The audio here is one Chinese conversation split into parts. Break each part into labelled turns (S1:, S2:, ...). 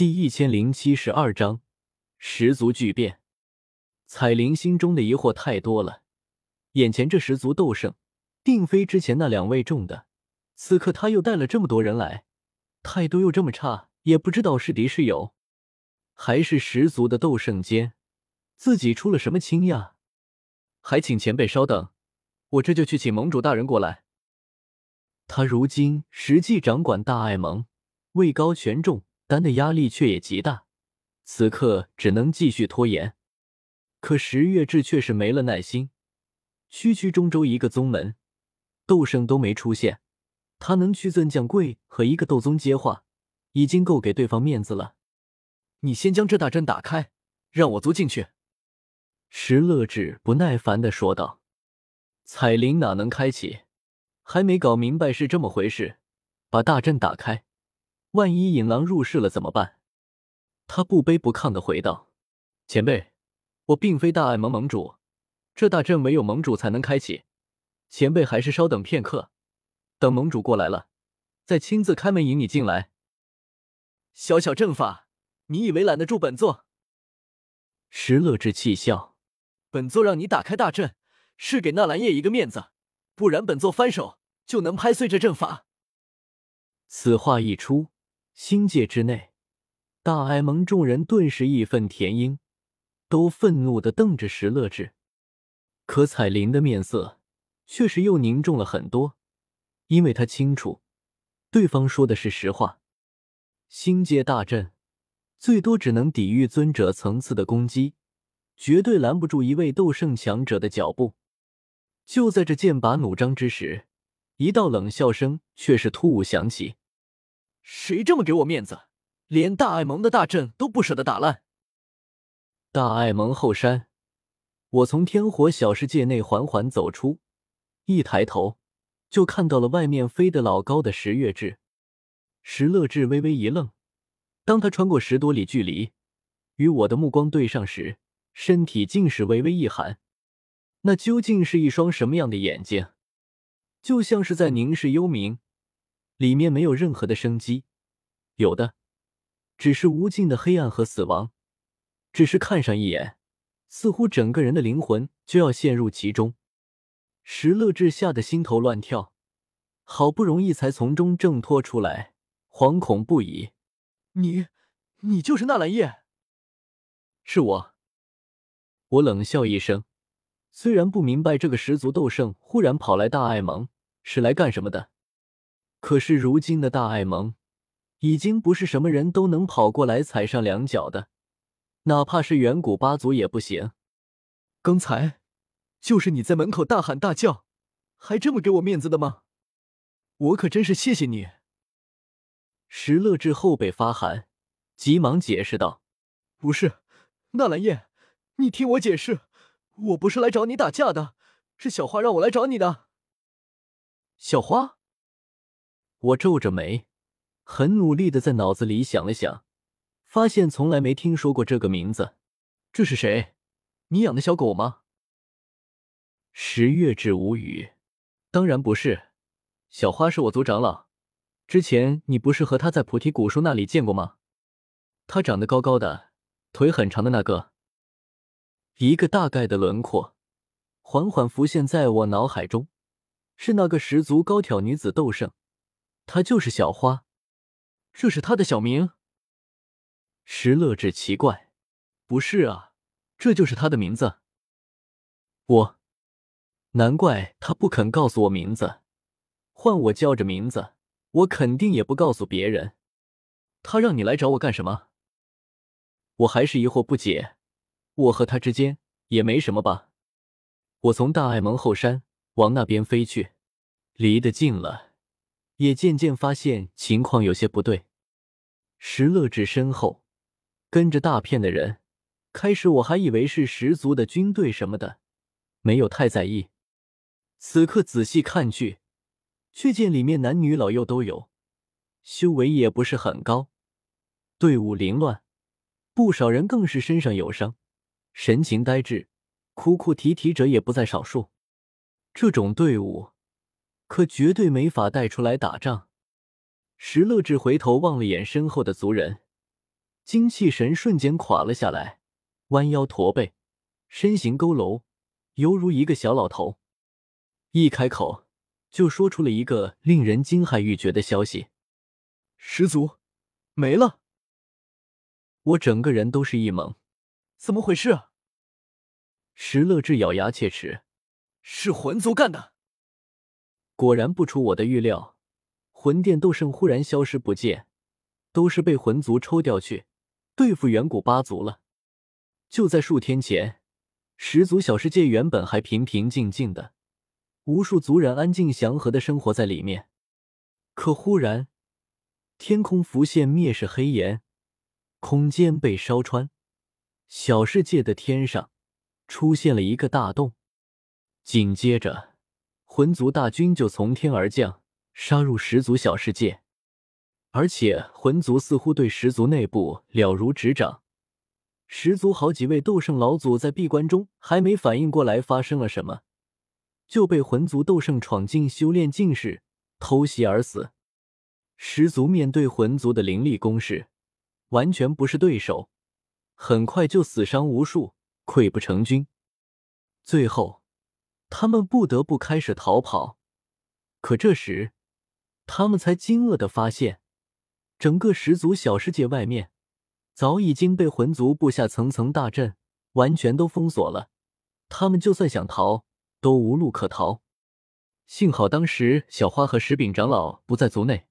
S1: 第一千零七十二章十族巨变。彩铃心中的疑惑太多了，眼前这十族斗圣，并非之前那两位中的，此刻他又带了这么多人来，态度又这么差，也不知道是敌是友，还是十族的斗圣间，自己出了什么倾轧？还请前辈稍等，我这就去请盟主大人过来。他如今实际掌管大爱盟，位高权重。担的压力却也极大，此刻只能继续拖延。可十月志却是没了耐心，区区中州一个宗门，斗圣都没出现，他能屈尊降贵和一个斗宗接话，已经够给对方面子了。你先将这大阵打开，让我族进去。”石乐志不耐烦的说道。彩铃哪能开启？还没搞明白是这么回事，把大阵打开。万一引狼入室了怎么办？他不卑不亢的回道：“前辈，我并非大爱盟盟主，这大阵唯有盟主才能开启。前辈还是稍等片刻，等盟主过来了，再亲自开门引你进来。小小阵法，你以为拦得住本座？”石乐之气笑：“本座让你打开大阵，是给纳兰叶一个面子，不然本座翻手就能拍碎这阵法。”此话一出。星界之内，大埃蒙众人顿时义愤填膺，都愤怒的瞪着石乐志。可彩铃的面色却是又凝重了很多，因为他清楚，对方说的是实话。星界大阵最多只能抵御尊者层次的攻击，绝对拦不住一位斗圣强者的脚步。就在这剑拔弩张之时，一道冷笑声却是突兀响起。谁这么给我面子，连大爱盟的大阵都不舍得打烂？大爱盟后山，我从天火小世界内缓缓走出，一抬头就看到了外面飞得老高的石月志。石乐志微微一愣，当他穿过十多里距离，与我的目光对上时，身体竟是微微一寒。那究竟是一双什么样的眼睛？就像是在凝视幽冥。里面没有任何的生机，有的只是无尽的黑暗和死亡。只是看上一眼，似乎整个人的灵魂就要陷入其中。石乐志吓得心头乱跳，好不容易才从中挣脱出来，惶恐不已。你，你就是纳兰叶？是我。我冷笑一声，虽然不明白这个十足斗圣忽然跑来大爱盟是来干什么的。可是如今的大爱盟，已经不是什么人都能跑过来踩上两脚的，哪怕是远古八族也不行。刚才就是你在门口大喊大叫，还这么给我面子的吗？我可真是谢谢你。石乐志后背发寒，急忙解释道：“不是，纳兰燕，你听我解释，我不是来找你打架的，是小花让我来找你的。”小花。我皱着眉，很努力的在脑子里想了想，发现从来没听说过这个名字。这是谁？你养的小狗吗？十月至无语，当然不是。小花是我族长老，之前你不是和他在菩提古树那里见过吗？他长得高高的，腿很长的那个。一个大概的轮廓缓缓浮现在我脑海中，是那个十足高挑女子斗圣。她就是小花，这是她的小名。石乐志奇怪，不是啊，这就是她的名字。我，难怪他不肯告诉我名字，换我叫着名字，我肯定也不告诉别人。他让你来找我干什么？我还是疑惑不解。我和他之间也没什么吧？我从大爱盟后山往那边飞去，离得近了。也渐渐发现情况有些不对，石乐志身后跟着大片的人。开始我还以为是十族的军队什么的，没有太在意。此刻仔细看去，却见里面男女老幼都有，修为也不是很高，队伍凌乱，不少人更是身上有伤，神情呆滞，哭哭啼啼者也不在少数。这种队伍。可绝对没法带出来打仗。石乐志回头望了眼身后的族人，精气神瞬间垮了下来，弯腰驼背，身形佝偻，犹如一个小老头。一开口就说出了一个令人惊骇欲绝的消息：
S2: 十族没了！
S1: 我整个人都是一懵，
S2: 怎么回事啊？
S1: 石乐志咬牙切齿：“
S2: 是魂族干的！”
S1: 果然不出我的预料，魂殿斗圣忽然消失不见，都是被魂族抽调去对付远古八族了。就在数天前，十族小世界原本还平平静静的，无数族人安静祥和的生活在里面。可忽然，天空浮现灭世黑炎，空间被烧穿，小世界的天上。出现了一个大洞，紧接着魂族大军就从天而降，杀入十族小世界。而且魂族似乎对十族内部了如指掌，十族好几位斗圣老祖在闭关中还没反应过来发生了什么，就被魂族斗圣闯进修炼境室偷袭而死。十族面对魂族的凌厉攻势，完全不是对手，很快就死伤无数。溃不成军，最后他们不得不开始逃跑。可这时，他们才惊愕的发现，整个十族小世界外面早已经被魂族布下层层大阵，完全都封锁了。他们就算想逃，都无路可逃。幸好当时小花和石炳长老不在族内，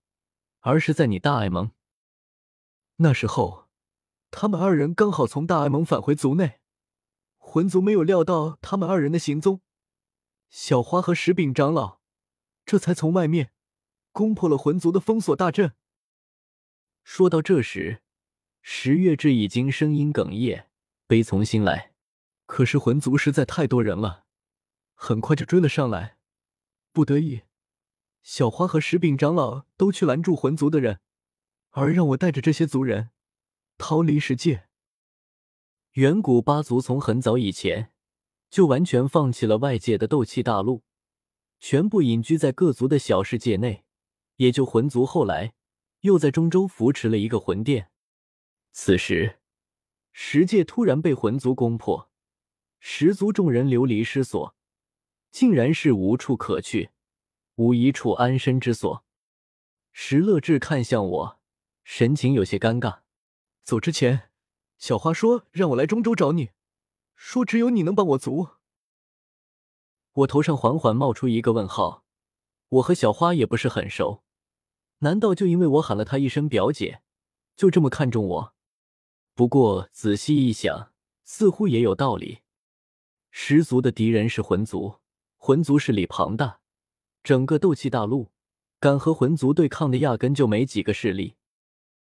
S1: 而是在你大爱盟。
S2: 那时候，他们二人刚好从大爱盟返回族内。魂族没有料到他们二人的行踪，小花和石饼长老这才从外面攻破了魂族的封锁大阵。
S1: 说到这时，石月志已经声音哽咽，悲从心来。
S2: 可是魂族实在太多人了，很快就追了上来，不得已，小花和石饼长老都去拦住魂族的人，而让我带着这些族人逃离世界。
S1: 远古八族从很早以前就完全放弃了外界的斗气大陆，全部隐居在各族的小世界内。也就魂族后来又在中州扶持了一个魂殿。此时，十界突然被魂族攻破，十族众人流离失所，竟然是无处可去，无一处安身之所。石乐志看向我，神情有些尴尬。
S2: 走之前。小花说：“让我来中州找你，说只有你能帮我族。”
S1: 我头上缓缓冒出一个问号。我和小花也不是很熟，难道就因为我喊了她一声表姐，就这么看重我？不过仔细一想，似乎也有道理。十族的敌人是魂族，魂族势力庞大，整个斗气大陆敢和魂族对抗的压根就没几个势力。